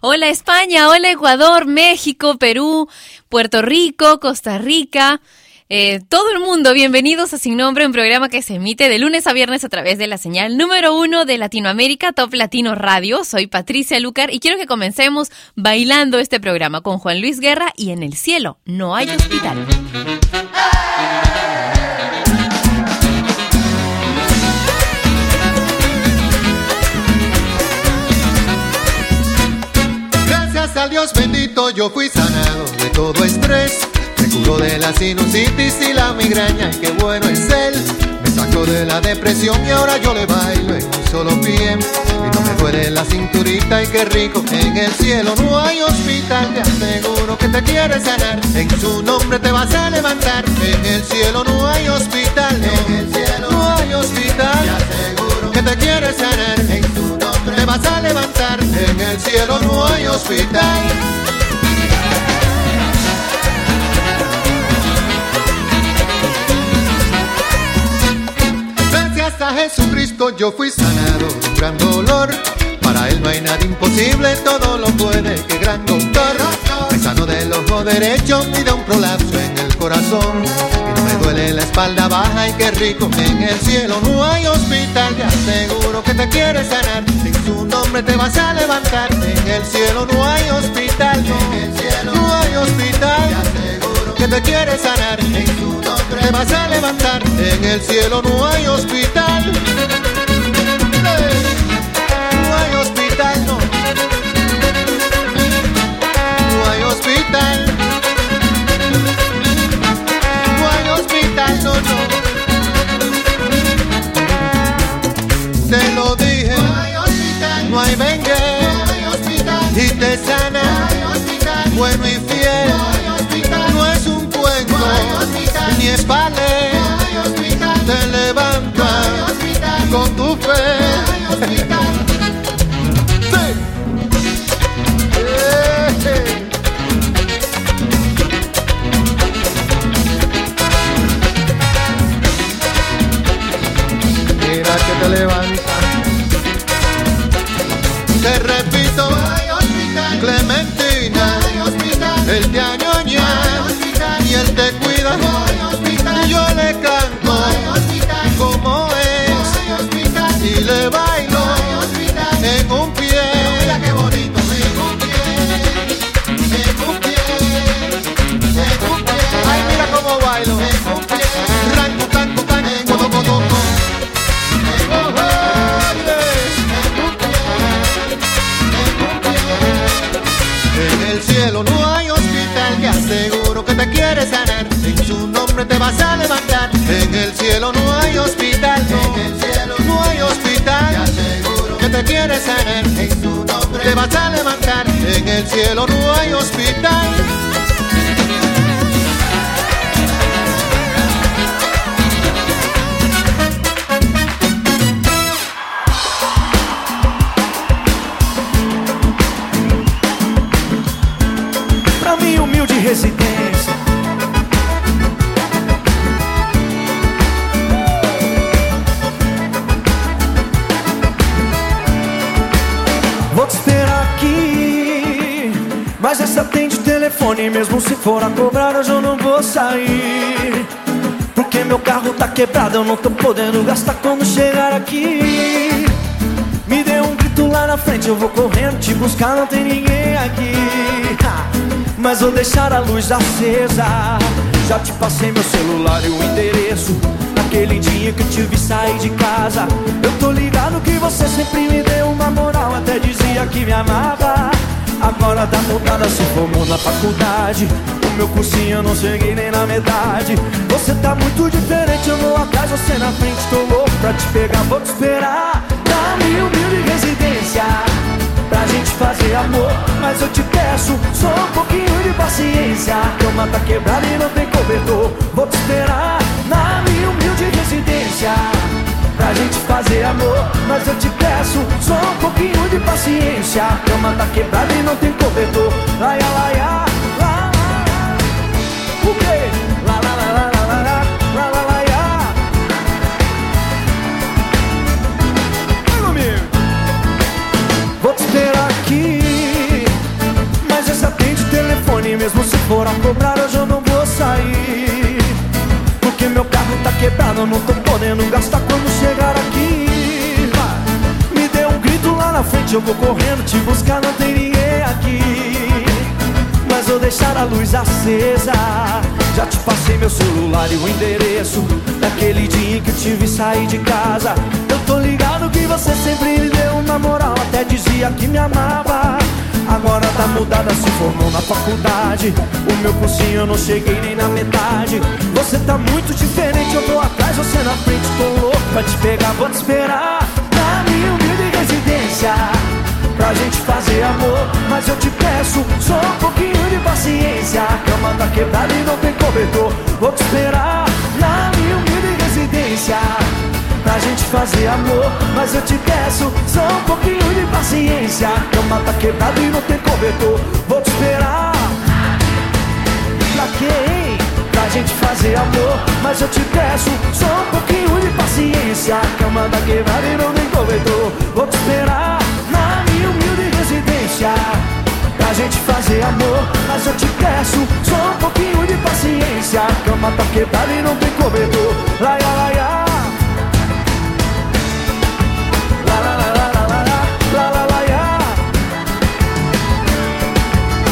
Hola España, hola Ecuador, México, Perú, Puerto Rico, Costa Rica. Eh, todo el mundo, bienvenidos a Sin Nombre, un programa que se emite de lunes a viernes a través de la señal número uno de Latinoamérica, Top Latino Radio. Soy Patricia Lucar y quiero que comencemos bailando este programa con Juan Luis Guerra y En el Cielo no hay hospital. Dios bendito yo fui sanado de todo estrés. Me curó de la sinusitis y la migraña, y qué bueno es él. Me sacó de la depresión y ahora yo le bailo en un solo pie. Y no me duele la cinturita y qué rico. En el cielo no hay hospital, te aseguro que te quiere sanar. En su nombre te vas a levantar. En el cielo no hay hospital, en el cielo no hay hospital. Te aseguro que te quiere sanar. En su nombre vas a levantar. En el cielo no hay hospital. Gracias a Jesucristo yo fui sanado gran dolor. Para él no hay nada imposible, todo lo puede, que gran doctor. Me sano del ojo derecho y espalda baja y qué rico. En el cielo no hay hospital, te aseguro que te quiere sanar. Sin su nombre te vas a levantar. En el cielo no hay hospital, en el cielo no hay hospital. Te aseguro que te quiere sanar. En su nombre te vas a levantar. En el cielo no hay hospital. No hay hospital, no. No hay hospital. Bueno y fiel. No es un cuento. Ni es hospital. Te levanta. No hay hospital. Con tu fe. Él te añoña y él te cuida. Yo le canto como es y le bailo en un pie. Bonito. Ay, mira cómo bailo. Te quiere sanar. En su nombre te vas a levantar. En el cielo no hay hospital, en el cielo no hay hospital. Te que te quiere sanar. En su nombre te vas a levantar. En el cielo no hay hospital. Mesmo se for a cobrar, hoje eu não vou sair. Porque meu carro tá quebrado, eu não tô podendo gastar quando chegar aqui. Me dê um grito lá na frente, eu vou correndo te buscar, não tem ninguém aqui. Mas vou deixar a luz acesa. Já te passei meu celular e o endereço. Naquele dia que eu te vi sair de casa. Eu tô ligado que você sempre me deu uma moral, até dizia que me amava. Agora dá mudada, se formou na faculdade. O meu cursinho eu não cheguei nem na metade. Você tá muito diferente, eu vou atrás, você na frente Tô louco pra te pegar, vou te esperar. Na minha humilde residência Pra gente fazer amor. Mas eu te peço só um pouquinho de paciência. Cama tá quebrada e não tem cobertor Vou te esperar. Na minha humilde residência Pra gente fazer amor. Mas eu te peço só um pouquinho de paciência. Cama tá quebrada e não tem cobertor. Laia, laia, lá, lá, lá. O quê? Lá, lá, lá, lá, lá, lá, lá, lá, laia Vem comigo Vou te esperar aqui. Mas essa atende telefone. Mesmo se for a cobrar hoje eu não vou sair. Porque meu carro tá quebrado não tô podendo gastar quando frente Eu vou correndo te buscar Não tem ninguém aqui. Mas vou deixar a luz acesa. Já te passei meu celular e o endereço Daquele dia em que eu tive sair de casa. Eu tô ligado que você sempre me deu uma moral Até dizia que me amava. Agora tá mudada, se formou na faculdade. O meu cursinho eu não cheguei nem na metade. Você tá muito diferente, eu tô atrás, você na frente Tô louco pra te pegar, vou te esperar residência Pra gente fazer amor. Mas eu te peço só um pouquinho de paciência A cama tá quebrada e não tem cobertor. Vou te esperar na minha humilde residência Pra gente fazer amor. Mas eu te peço só um pouquinho de paciência A cama tá quebrada e não tem cobertor. Vou te esperar. Pra hein? pra gente fazer amor. Mas eu te peço só um pouquinho de paciência. A cama da quebrada e não tem corredor. Vou te esperar na minha humilde residência Pra gente fazer amor. Mas eu te peço só um pouquinho de paciência. A cama tá quebrada e não tem corredor. Laia, laia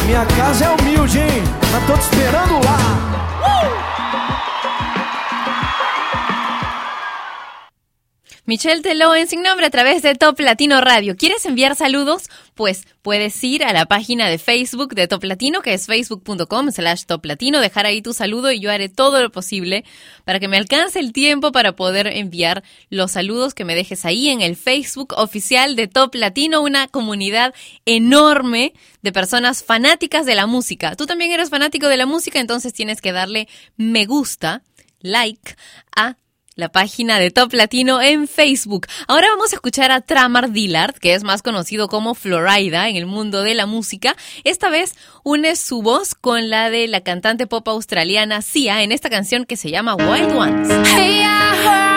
Minha casa é humilde, hein? Mas tô te esperando lá. Michelle Teló en Sin Nombre a través de Top Latino Radio. ¿Quieres enviar saludos? Pues puedes ir a la página de Facebook de Top Latino, que es facebook.com slash Top Latino, dejar ahí tu saludo y yo haré todo lo posible para que me alcance el tiempo para poder enviar los saludos que me dejes ahí en el Facebook oficial de Top Latino, una comunidad enorme de personas fanáticas de la música. Tú también eres fanático de la música, entonces tienes que darle me gusta, like a la página de Top Latino en Facebook. Ahora vamos a escuchar a Tramar Dillard, que es más conocido como Florida en el mundo de la música. Esta vez une su voz con la de la cantante pop australiana Sia en esta canción que se llama Wild Ones.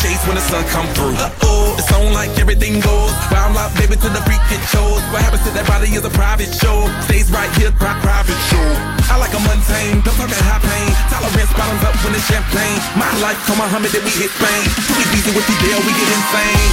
chase when the sun come through. Uh-oh, it's on like everything goes. Where I'm locked, baby, to the freak it shows. What happens to that body is a private show. Stays right here, pri- private show. I like a mundane, don't talk that high pain. Tolerance bottoms up when it's champagne. My life, come on, Muhammad, then we hit fame. Too easy with the deal, we get insane.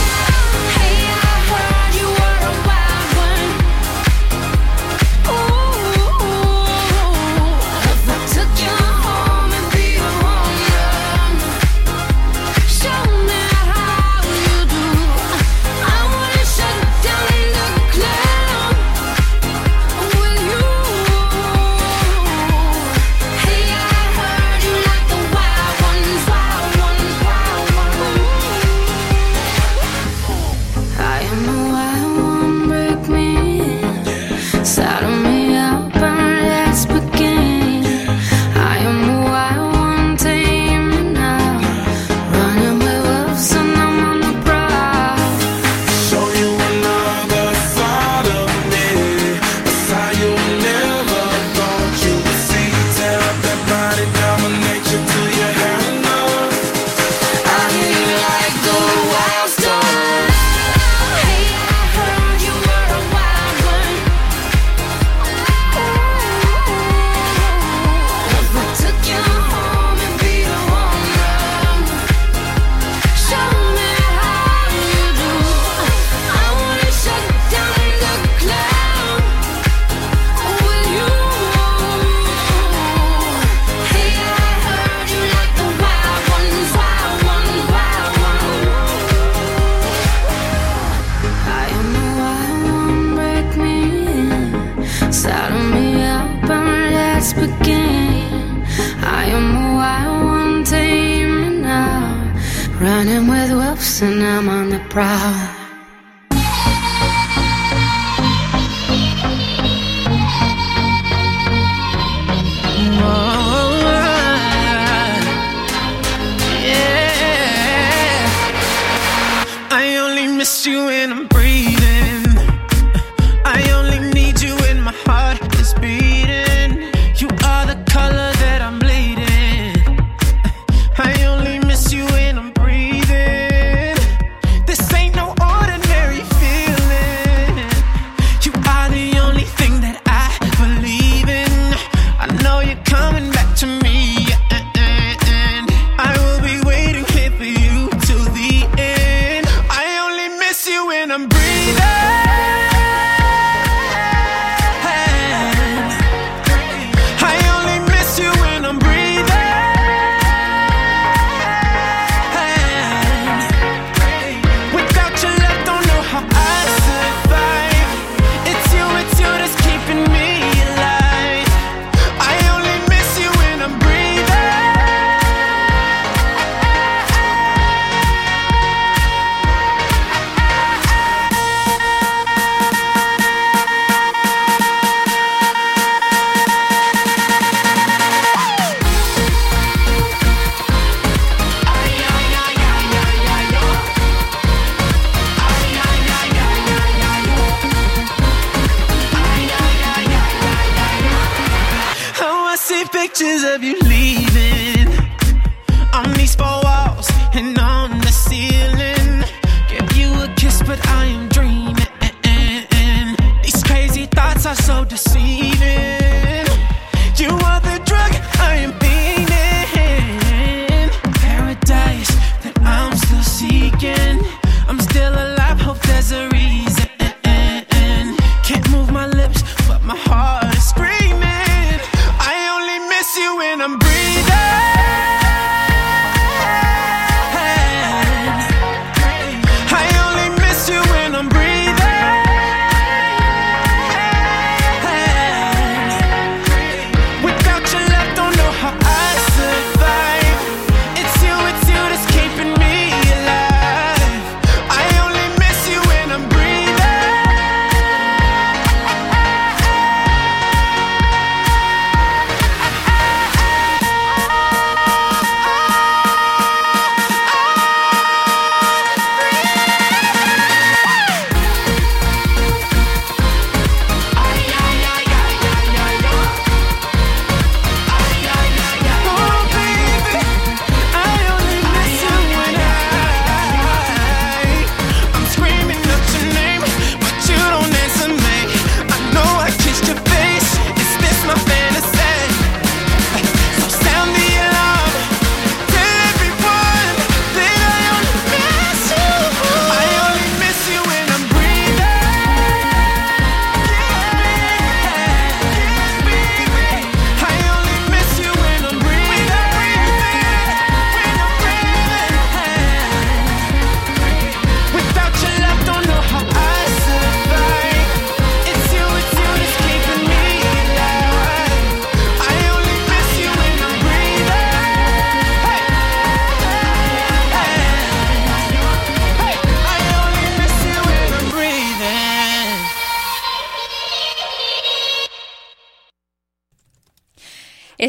of you.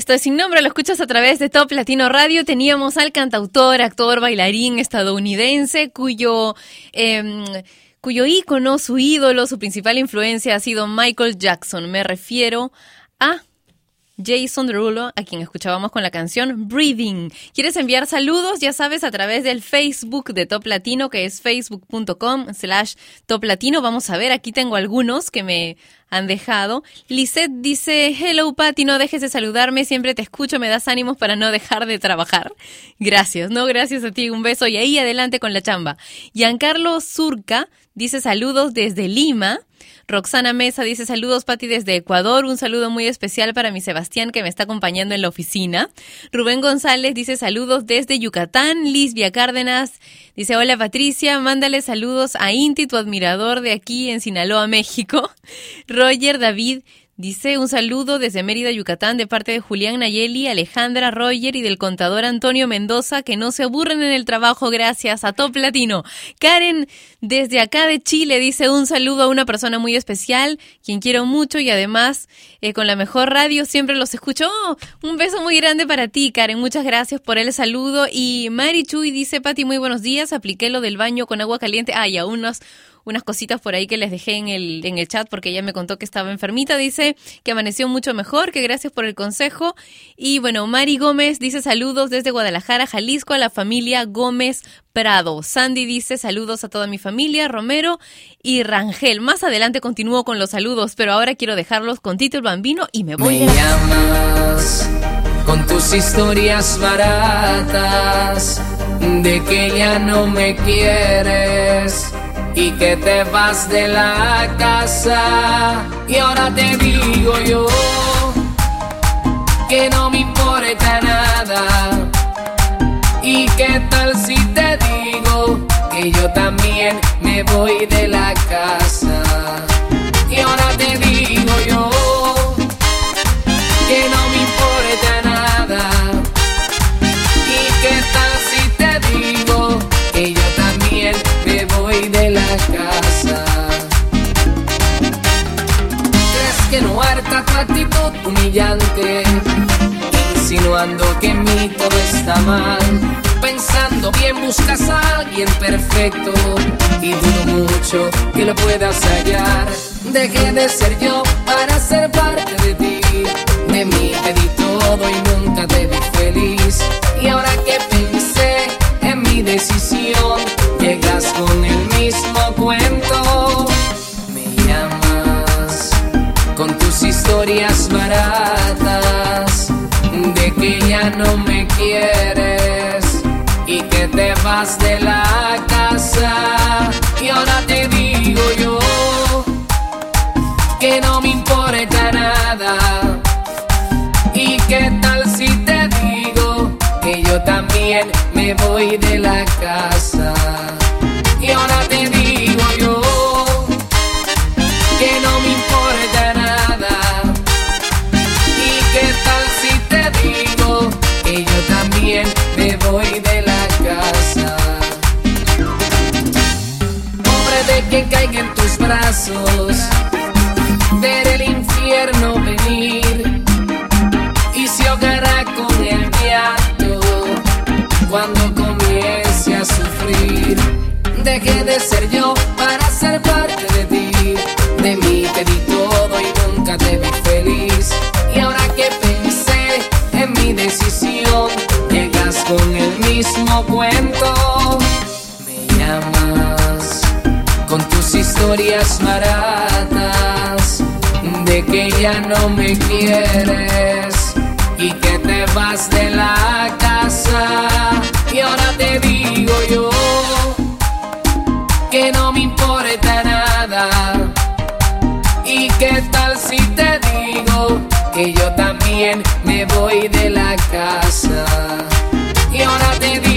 Es sin nombre, lo escuchas a través de Top Latino Radio. Teníamos al cantautor, actor, bailarín estadounidense cuyo... em, cuyo ícono, su ídolo, su principal influencia ha sido Michael Jackson. Me refiero a Jason Derulo, a quien escuchábamos con la canción Breathing. ¿Quieres enviar saludos? Ya sabes, a través del Facebook de Top Latino, que es facebook.com slash Top Latino. Vamos a ver, aquí tengo algunos que me han dejado. Lisette dice, hello Patti, no dejes de saludarme, siempre te escucho, me das ánimos para no dejar de trabajar. Gracias, no, gracias a ti, un beso y ahí adelante con la chamba. Giancarlo Surca dice saludos desde Lima. Roxana Mesa dice saludos Pati desde Ecuador, un saludo muy especial para mi Sebastián que me está acompañando en la oficina. Rubén González dice saludos desde Yucatán, Lisbia Cárdenas dice hola Patricia, mándale saludos a Inti, tu admirador de aquí en Sinaloa, México. Roger David Dice un saludo desde Mérida, Yucatán, de parte de Julián Nayeli, Alejandra Roger y del contador Antonio Mendoza, que no se aburren en el trabajo gracias a Top Latino. Karen, desde acá de Chile, dice un saludo a una persona muy especial, quien quiero mucho y además eh, con la mejor radio siempre los escucho. Oh, un beso muy grande para ti, Karen. Muchas gracias por el saludo. Y Mari Chuy dice, Pati, muy buenos días. Apliqué lo del baño con agua caliente. Ay, a unos unas cositas por ahí que les dejé en el, en el chat porque ella me contó que estaba enfermita. Dice que amaneció mucho mejor, que gracias por el consejo. Y bueno, Mari Gómez dice saludos desde Guadalajara, Jalisco, a la familia Gómez Prado. Sandy dice saludos a toda mi familia, Romero y Rangel. Más adelante continúo con los saludos, pero ahora quiero dejarlos con Tito el Bambino y me voy Me la- llamas con tus historias baratas de que ya no me quieres y que te vas de la casa. Y ahora te digo yo que no me importa nada. ¿Y qué tal si te digo que yo también me voy de la casa? Humillante? Insinuando que en mí todo está mal. Pensando bien buscas a alguien perfecto y dudo mucho que lo puedas hallar. Dejé de ser yo para ser parte de ti. De mí te di todo y nunca te vi feliz. Y ahora que pensé en mi decisión, llegas con el mismo cuento. Historias baratas de que ya no me quieres y que te vas de la casa. Y ahora te digo yo que no me importa nada. ¿Y qué tal si te digo que yo también me voy de la casa? Ser yo para ser parte de ti. De mí te di todo y nunca te vi feliz. Y ahora que pensé en mi decisión, llegas con el mismo cuento. Me llamas con tus historias baratas de que ya no me quieres y que te vas de la casa. Y ahora te digo yo tal si te digo que yo también me voy de la casa? Y ahora te digo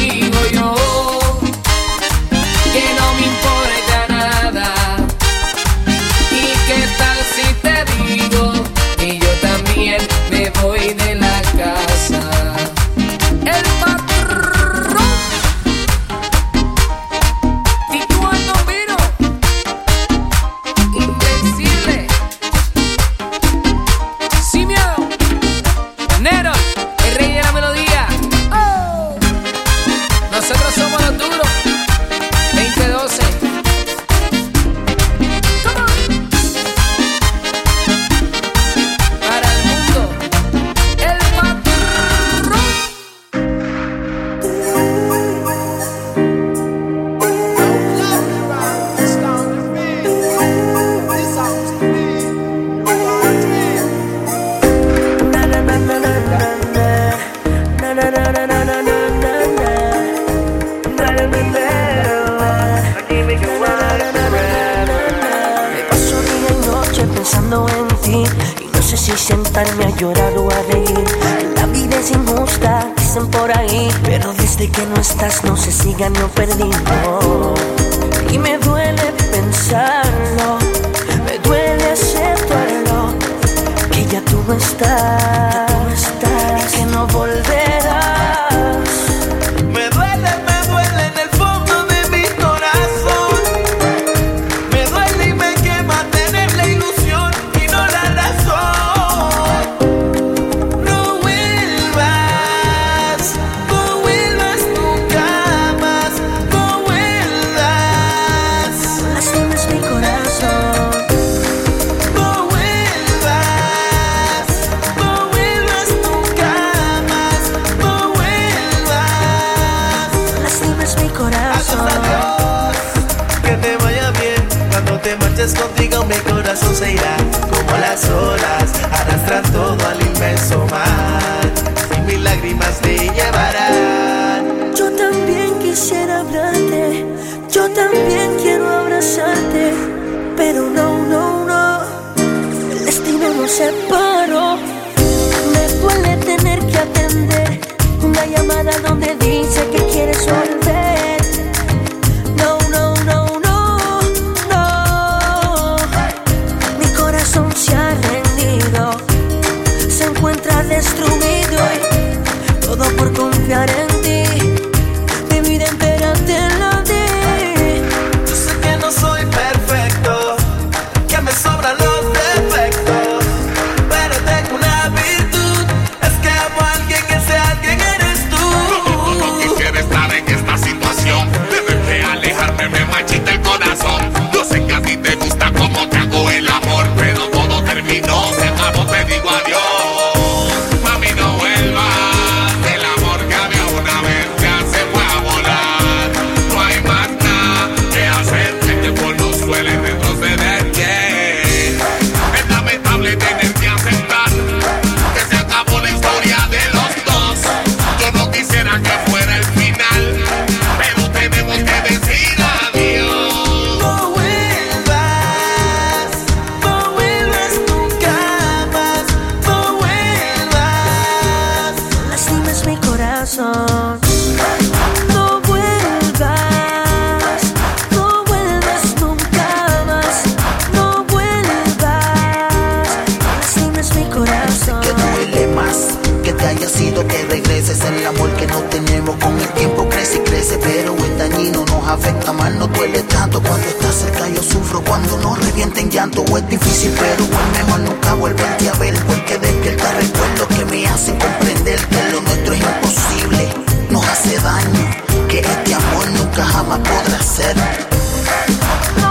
mirada donde dice que quieres olvidar.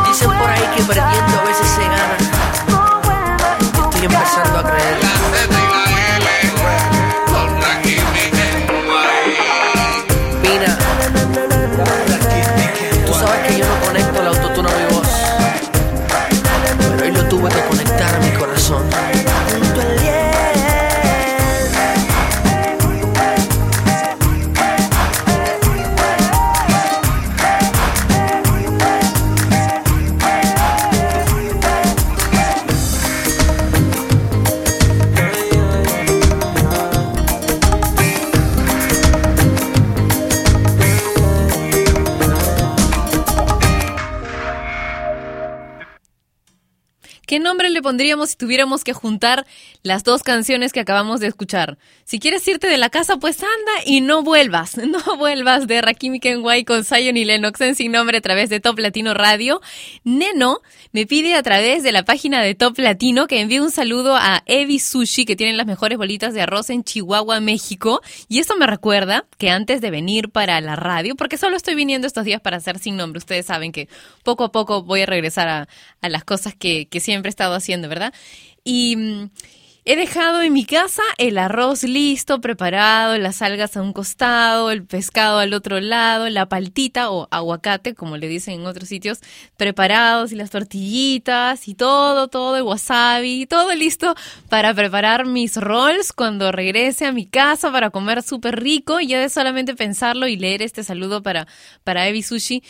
Dicen por ahí que perdiendo pondríamos si tuviéramos que juntar las dos canciones que acabamos de escuchar? Si quieres irte de la casa, pues anda y no vuelvas. No vuelvas de Rakimi Kenway con Zion y Lennox en Sin Nombre a través de Top Latino Radio. Neno me pide a través de la página de Top Latino que envíe un saludo a Evi Sushi, que tienen las mejores bolitas de arroz en Chihuahua, México. Y eso me recuerda que antes de venir para la radio, porque solo estoy viniendo estos días para hacer Sin Nombre, ustedes saben que poco a poco voy a regresar a, las cosas que siempre he estado haciendo ¿verdad? Y mm, he dejado en mi casa el arroz listo, preparado, las algas a un costado, el pescado al otro lado, la paltita o aguacate, como le dicen en otros sitios, preparados y las tortillitas y todo, todo el wasabi, todo listo para preparar mis rolls cuando regrese a mi casa para comer súper rico. Y ya de solamente pensarlo y leer este saludo para, para Evi Sushi,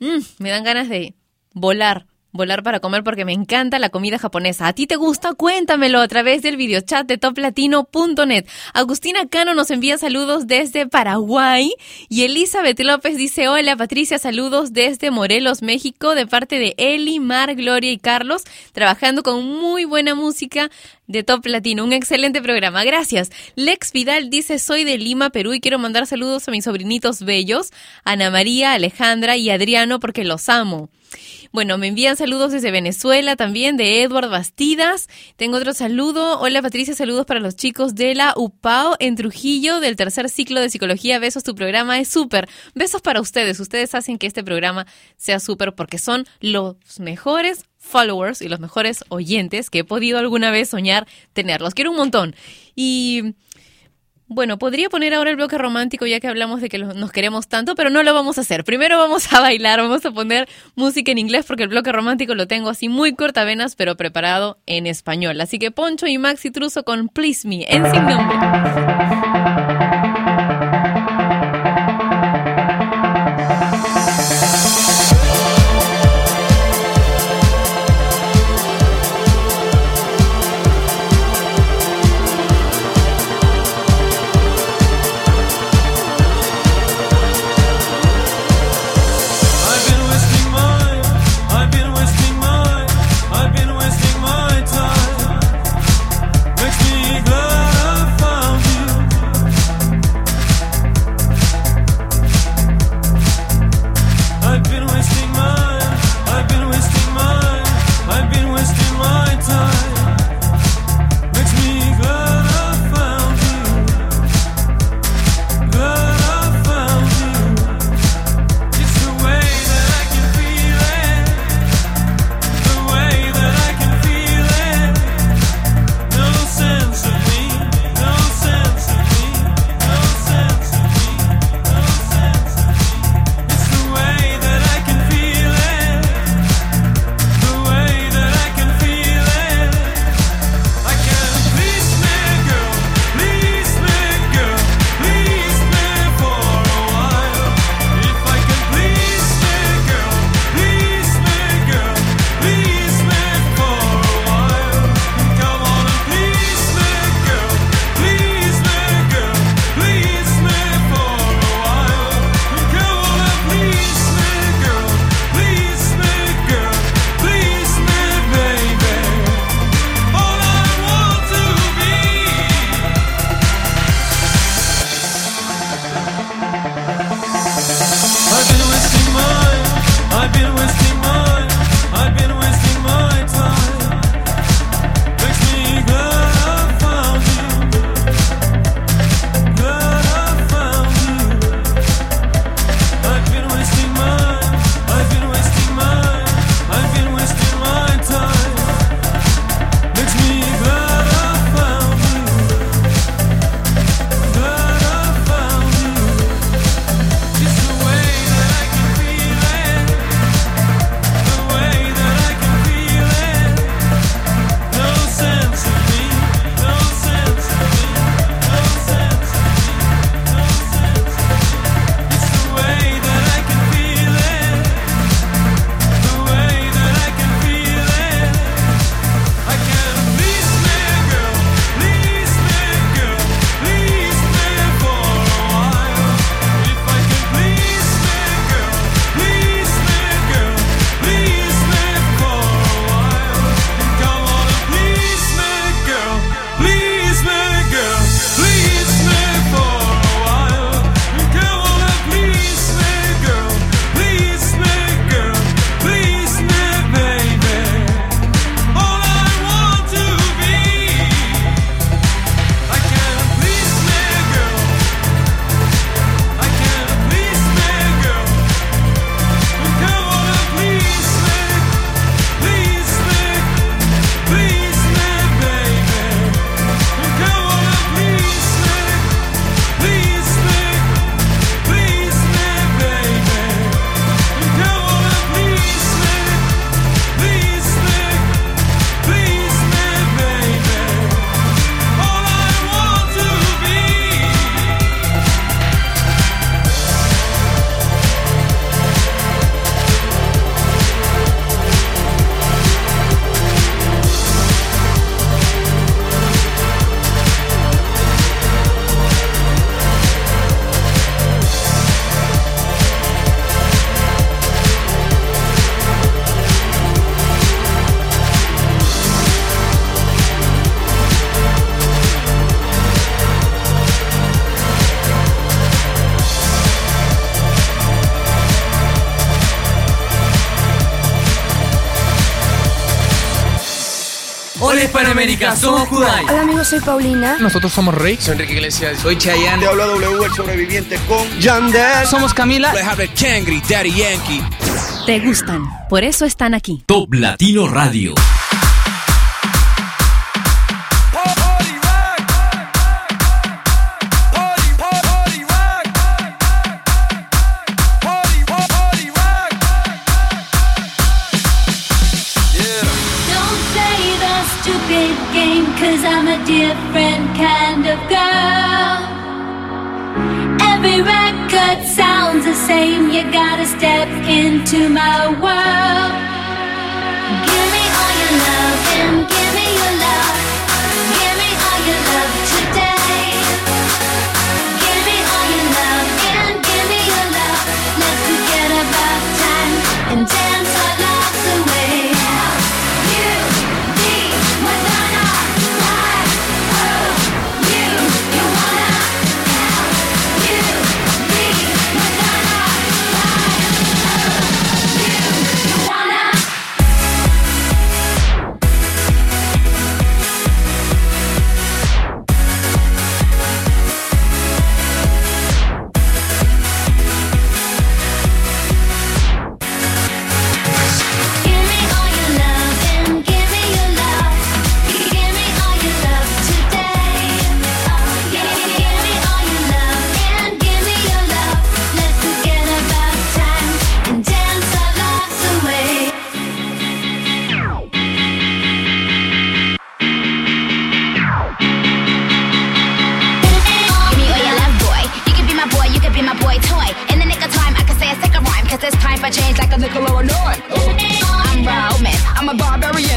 mm, me dan ganas de volar volar para comer porque me encanta la comida japonesa. ¿A ti te gusta? Cuéntamelo a través del videochat de toplatino.net. Agustina Cano nos envía saludos desde Paraguay y Elizabeth López dice, hola Patricia, saludos desde Morelos, México, de parte de Eli, Mar, Gloria y Carlos, trabajando con muy buena música de Top Latino. Un excelente programa. Gracias. Lex Vidal dice, soy de Lima, Perú y quiero mandar saludos a mis sobrinitos bellos, Ana María, Alejandra y Adriano porque los amo. Bueno, me envían saludos desde Venezuela también, de Edward Bastidas. Tengo otro saludo. Hola Patricia, saludos para los chicos de la UPAO en Trujillo del tercer ciclo de psicología. Besos, tu programa es súper. Besos para ustedes. Ustedes hacen que este programa sea súper porque son los mejores followers y los mejores oyentes que he podido alguna vez soñar tener. Los quiero un montón. Y bueno, podría poner ahora el bloque romántico ya que hablamos de que nos queremos tanto, pero no lo vamos a hacer. Primero vamos a bailar, vamos a poner música en inglés porque el bloque romántico lo tengo así muy cortavenas, pero preparado en español. Así que Poncho y Maxi Truso con Please Me en sin nombre. Somos Kudai. Hola amigos, soy Paulina. Nosotros somos Rey. Soy Enrique Iglesias. Soy Chayanne. Te habla W, el sobreviviente con Yandel. Somos Camila. Kangri, Daddy Yankee. Te gustan, por eso están aquí. Top Latino Radio. Different kind of girl. Every record sounds the same, you gotta step into my world.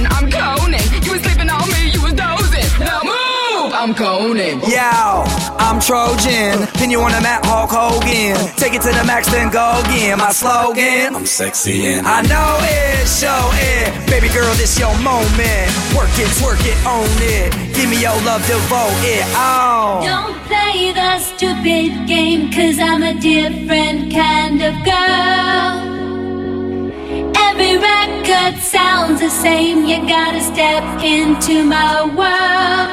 A I'm Conan. You was sleeping on me, you was dozing. Now move! I'm Conan. Yo, I'm Trojan. Pin you on the map, Hulk Hogan. Take it to the max, then go again. My slogan. I'm sexy and I know it, show it. Baby girl, this your moment. Work it, twerk it, own it. Give me your love, devote it. Oh. Don't play the stupid game, cause I'm a different kind of girl. Every record sounds the same, you gotta step into my world.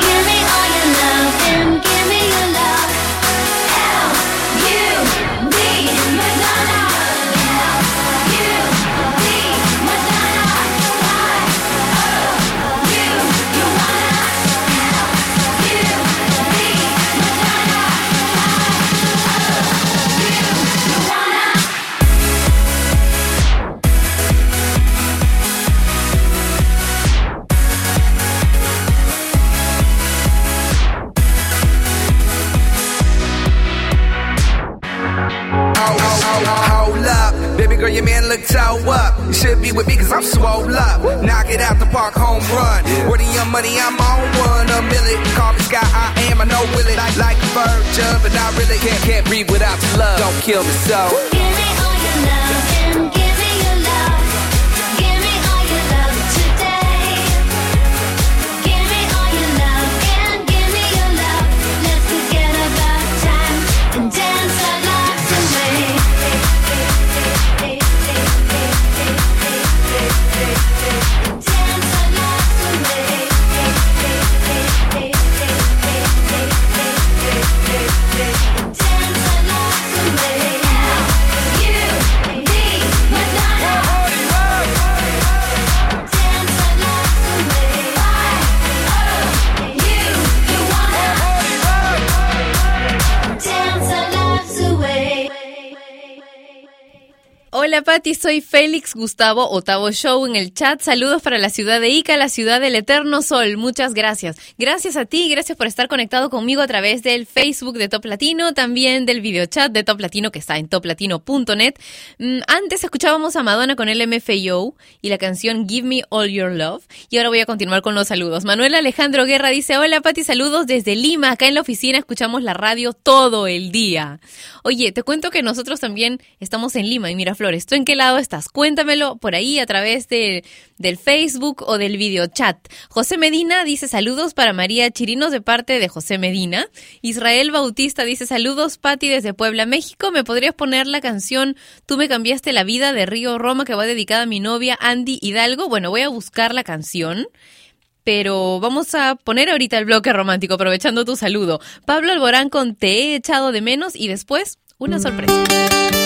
Give me all your love baby girl, your man look toe up. You should be with me cause I'm swole up. Knock it out the park, home run. Where the young money, I'm on one. A million, call me Sky, I am, I know will it. Like, like a virgin, but I really can't, can't breathe without your love. Don't kill me so. Patti, soy Félix Gustavo Otavo Show en el chat. Saludos para la ciudad de Ica, la ciudad del eterno sol. Muchas gracias. Gracias a ti, gracias por estar conectado conmigo a través del Facebook de Top Latino, también del videochat de Top Latino que está en toplatino.net. Mm, Antes escuchábamos a Madonna con el MFAO y la canción Give Me All Your Love. Y ahora voy a continuar con los saludos. Manuel Alejandro Guerra dice, hola Patti, saludos desde Lima. Acá en la oficina escuchamos la radio todo el día. Oye, te cuento que nosotros también estamos en Lima, en Miraflores. Flores. ¿Tú en qué lado estás? Cuéntamelo por ahí a través de, del Facebook o del video chat. José Medina dice saludos para María Chirinos de parte de José Medina. Israel Bautista dice saludos Patti desde Puebla, México. ¿Me podrías poner la canción Tú me cambiaste la vida de Río Roma que va dedicada a mi novia Andy Hidalgo? Bueno, voy a buscar la canción pero vamos a poner ahorita el bloque romántico aprovechando tu saludo. Pablo Alborán con Te he echado de menos y después una sorpresa.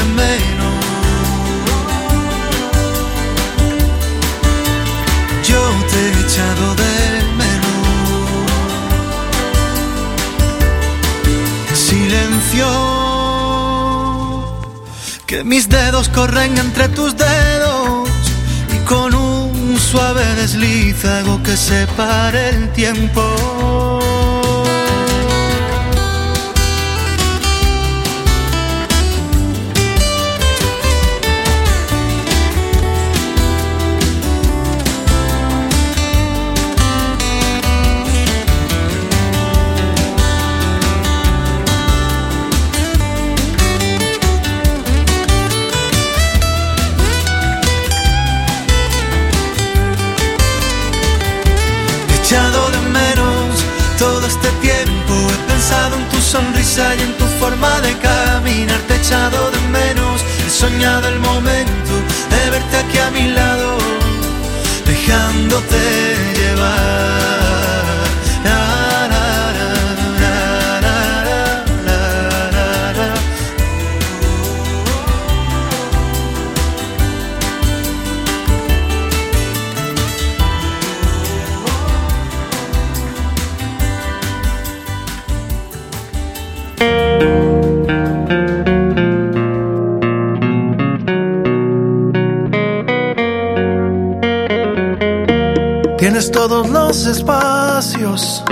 Que mis dedos corren entre tus dedos y con un suave desliz hago que se pare el tiempo. Sonrisa y en tu forma de caminar. Te he echado de menos. He soñado el momento de verte aquí a mi lado, dejándote llevar. Todos los espacios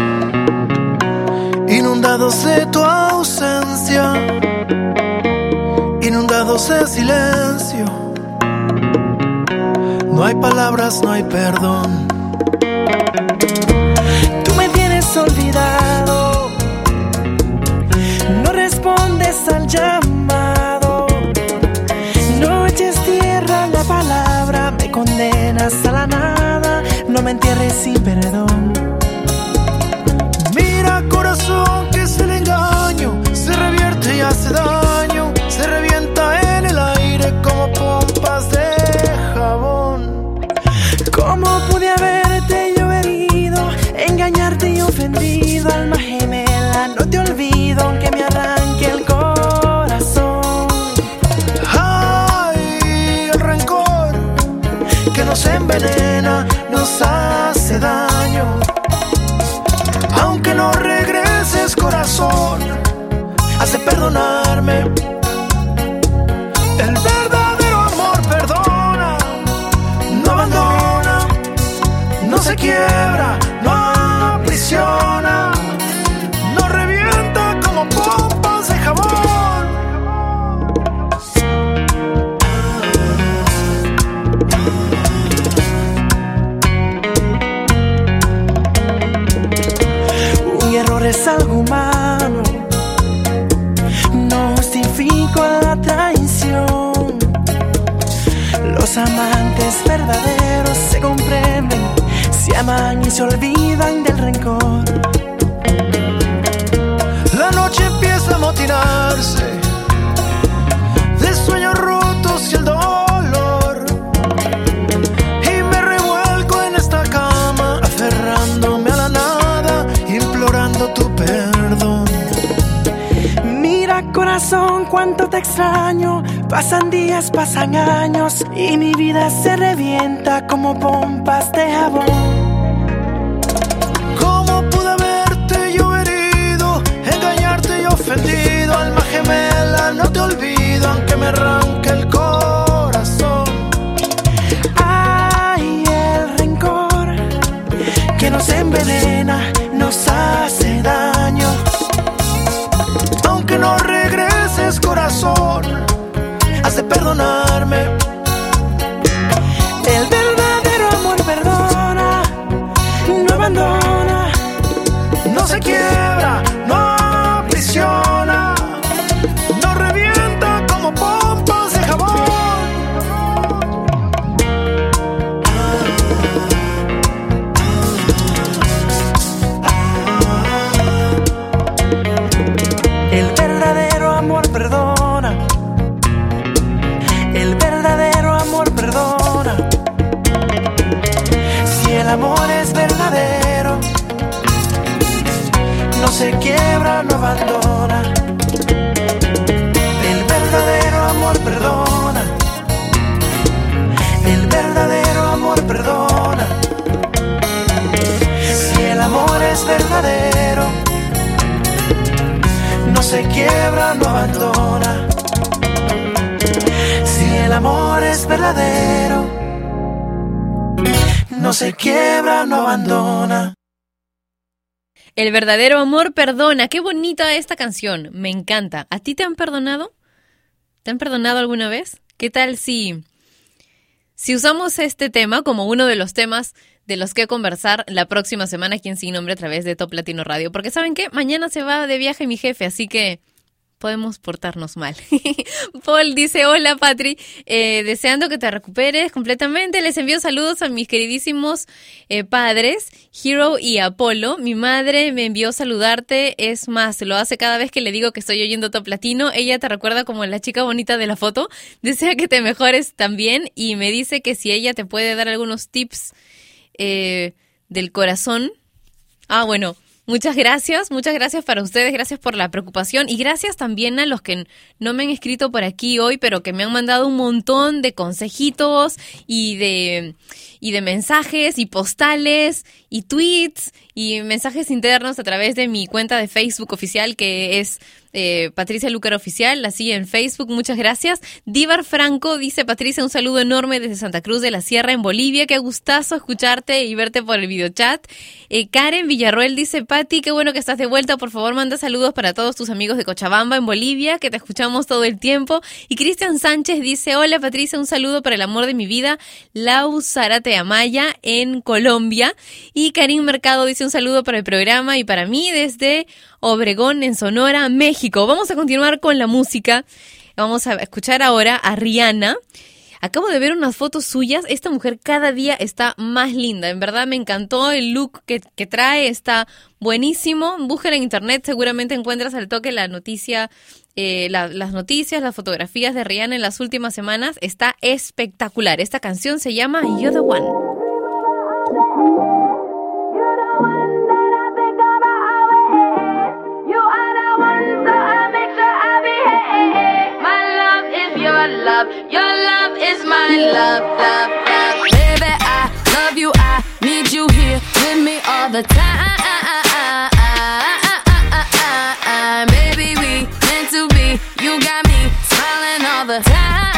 inundados de tu ausencia, inundados de silencio. No hay palabras, no hay perdón. Tú me tienes olvidado, no respondes al llamado, no eches tierra la palabra, me condenas a la nada, no me entierres sin perdón. Mira corazón que es el engaño, se revierte y hace daño, se revienta en el aire como pompas de jabón. ¿Cómo pude haberte yo engañarte y ofendido, alma gemela? No te olvido aunque me arranque el corazón. Ay, el rencor que nos envenena nos hace daño. Aunque no regreses, corazón, has de perdonarme. El verdadero amor perdona, no abandona, no se quiebra, no aprisiona, se olvidan del rencor. La noche empieza a motinarse de sueños rotos y el dolor. Y me revuelco en esta cama, aferrándome a la nada, implorando tu perdón. Mira corazón, cuánto te extraño. Pasan días, pasan años y mi vida se revienta como pompas de jabón. Ofendido? Alma gemela, no te olvido, aunque me arranque El verdadero amor perdona. Qué bonita esta canción. Me encanta. ¿A ti te han perdonado? ¿Te han perdonado alguna vez? ¿Qué tal si si usamos este tema como uno de los temas de los que conversar la próxima semana aquí en Sin Nombre a través de Top Latino Radio? Porque ¿saben qué? Mañana se va de viaje mi jefe, así que podemos portarnos mal. Paul dice, hola Patri, eh, deseando que te recuperes completamente. Les envío saludos a mis queridísimos eh, padres, Hero y Apolo. Mi madre me envió saludarte, es más, lo hace cada vez que le digo que estoy oyendo Top Latino. Ella te recuerda como la chica bonita de la foto. Desea que te mejores también y me dice que si ella te puede dar algunos tips eh, del corazón. Ah, bueno. Muchas gracias, muchas gracias para ustedes, gracias por la preocupación y gracias también a los que no me han escrito por aquí hoy, pero que me han mandado un montón de consejitos y de y de mensajes y postales y tweets y mensajes internos a través de mi cuenta de Facebook oficial que es eh, Patricia Lucar Oficial, así en Facebook, muchas gracias. Divar Franco dice, Patricia, un saludo enorme desde Santa Cruz de la Sierra en Bolivia, qué gustazo escucharte y verte por el videochat. Eh, Karen Villarroel dice, Pati, qué bueno que estás de vuelta, por favor manda saludos para todos tus amigos de Cochabamba en Bolivia, que te escuchamos todo el tiempo. Y Cristian Sánchez dice, hola Patricia, un saludo para el amor de mi vida, Lau Zárate Amaya en Colombia. Y Karim Mercado dice un saludo para el programa y para mí desde Obregón en Sonora, México. Vamos a continuar con la música. Vamos a escuchar ahora a Rihanna. Acabo de ver unas fotos suyas. Esta mujer cada día está más linda. En verdad me encantó el look que, que trae. Está buenísimo. Búsquela en internet. Seguramente encuentras al toque la noticia, eh, la- las noticias, las fotografías de Rihanna en las últimas semanas. Está espectacular. Esta canción se llama You're the One. your love. Your love is my love, love, love. Baby, I love you. I need you here with me all the time. Baby, we meant to be. You got me smiling all the time.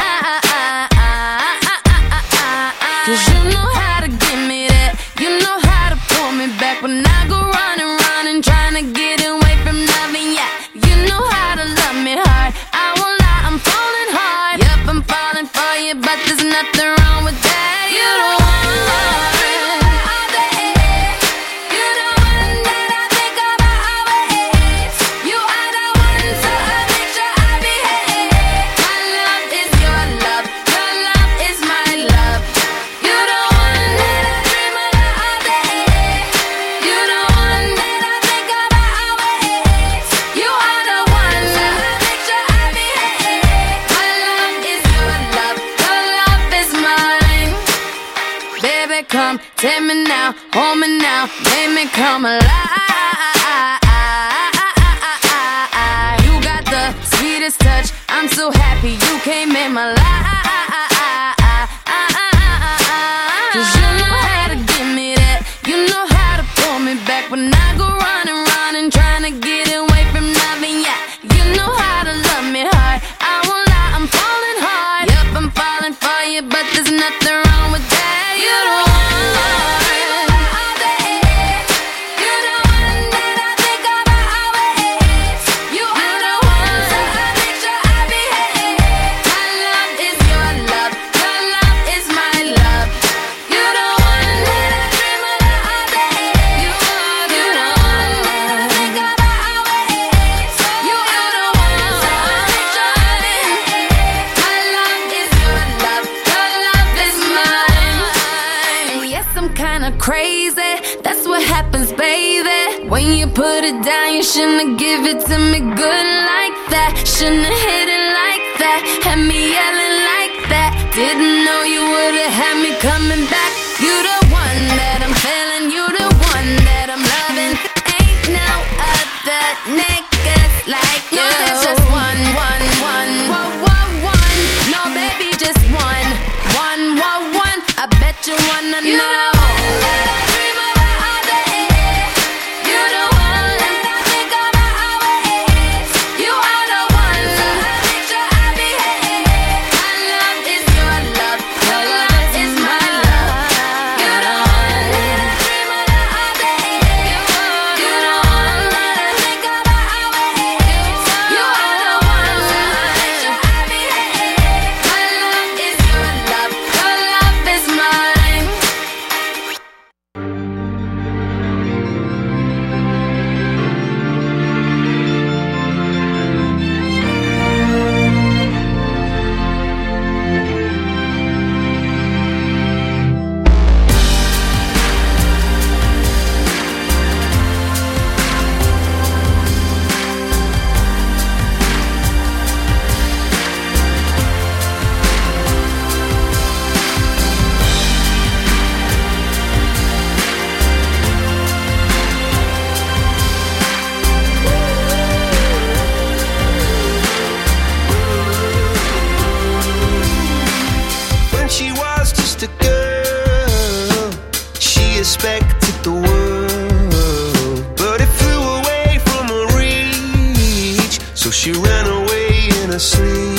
crazy. That's what happens, baby. When you put it down, you shouldn't give it to me good like that. Shouldn't hit it like that. Had me yelling like that. Didn't know you would've had me coming back. You the Asleep. sleep.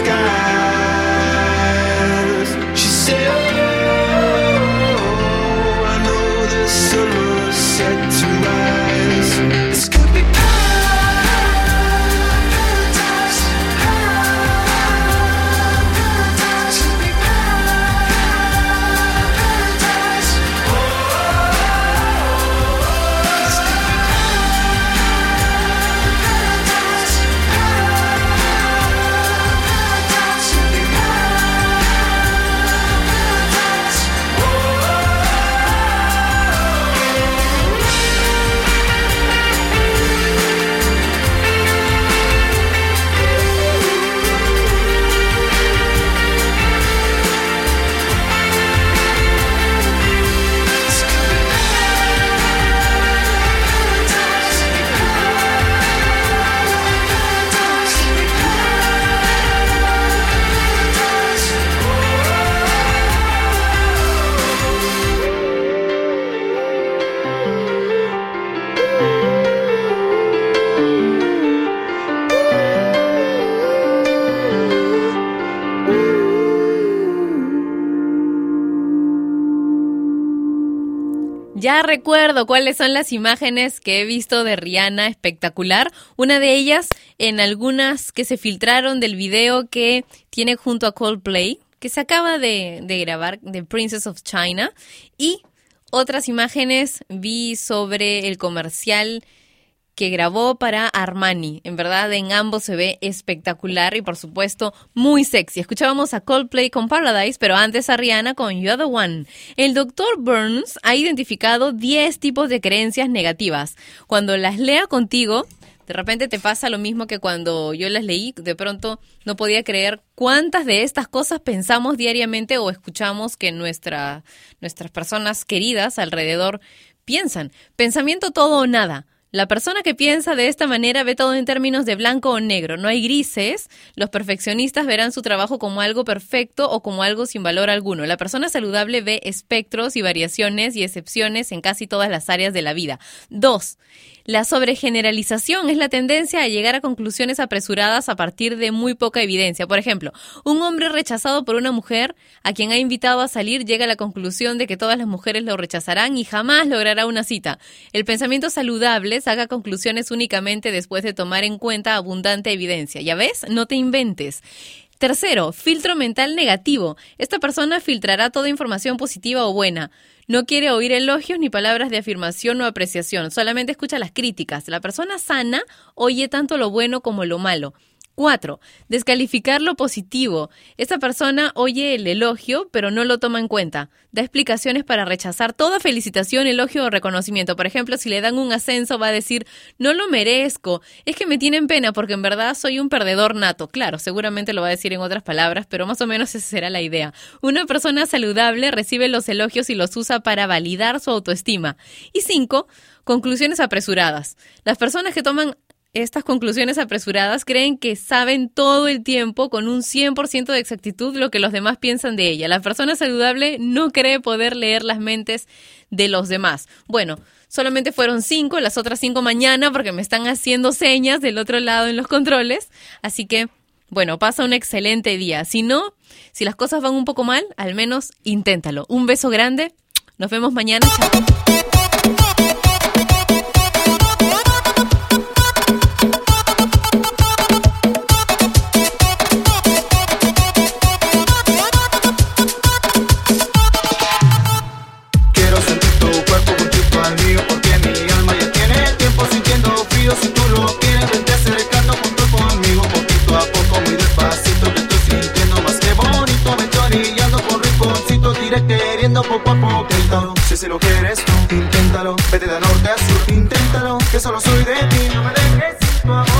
sky. Recuerdo cuáles son las imágenes que he visto de Rihanna espectacular. Una de ellas en algunas que se filtraron del video que tiene junto a Coldplay, que se acaba de, grabar de Princess of China. Y otras imágenes vi sobre el comercial que grabó para Armani. En verdad, en ambos se ve espectacular y, por supuesto, muy sexy. Escuchábamos a Coldplay con Paradise, pero antes a Rihanna con You're the One. El doctor Burns ha identificado 10 tipos de creencias negativas. Cuando las lea contigo, de repente te pasa lo mismo que cuando yo las leí, de pronto no podía creer cuántas de estas cosas pensamos diariamente o escuchamos que nuestra, nuestras personas queridas alrededor piensan. Pensamiento todo o nada. La persona que piensa de esta manera ve todo en términos de blanco o negro, no hay grises. Los perfeccionistas verán su trabajo como algo perfecto o como algo sin valor alguno. La persona saludable ve espectros y variaciones y excepciones en casi todas las áreas de la vida. Dos, la sobregeneralización es la tendencia a llegar a conclusiones apresuradas a partir de muy poca evidencia. Por ejemplo, un hombre rechazado por una mujer a quien ha invitado a salir llega a la conclusión de que todas las mujeres lo rechazarán y jamás logrará una cita. El pensamiento saludable saca conclusiones únicamente después de tomar en cuenta abundante evidencia. ¿Ya ves? No te inventes. Tercero, filtro mental negativo. Esta persona filtrará toda información positiva o buena. No quiere oír elogios ni palabras de afirmación o apreciación, solamente escucha las críticas. La persona sana oye tanto lo bueno como lo malo. Cuatro, descalificar lo positivo. Esta persona oye el elogio, pero no lo toma en cuenta. Da explicaciones para rechazar toda felicitación, elogio o reconocimiento. Por ejemplo, si le dan un ascenso, va a decir, no lo merezco, es que me tienen pena porque en verdad soy un perdedor nato. Claro, seguramente lo va a decir en otras palabras, pero más o menos esa será la idea. Una persona saludable recibe los elogios y los usa para validar su autoestima. Y cinco, conclusiones apresuradas. Las personas que toman estas conclusiones apresuradas creen que saben todo el tiempo con un 100% de exactitud lo que los demás piensan de ella. La persona saludable no cree poder leer las mentes de los demás. Bueno, solamente fueron cinco, las otras cinco mañana porque me están haciendo señas del otro lado en los controles. Así que, bueno, pasa un excelente día. Si no, si las cosas van un poco mal, al menos inténtalo. Un beso grande. Nos vemos mañana. Solo soy de ti No me dejes sin tu amor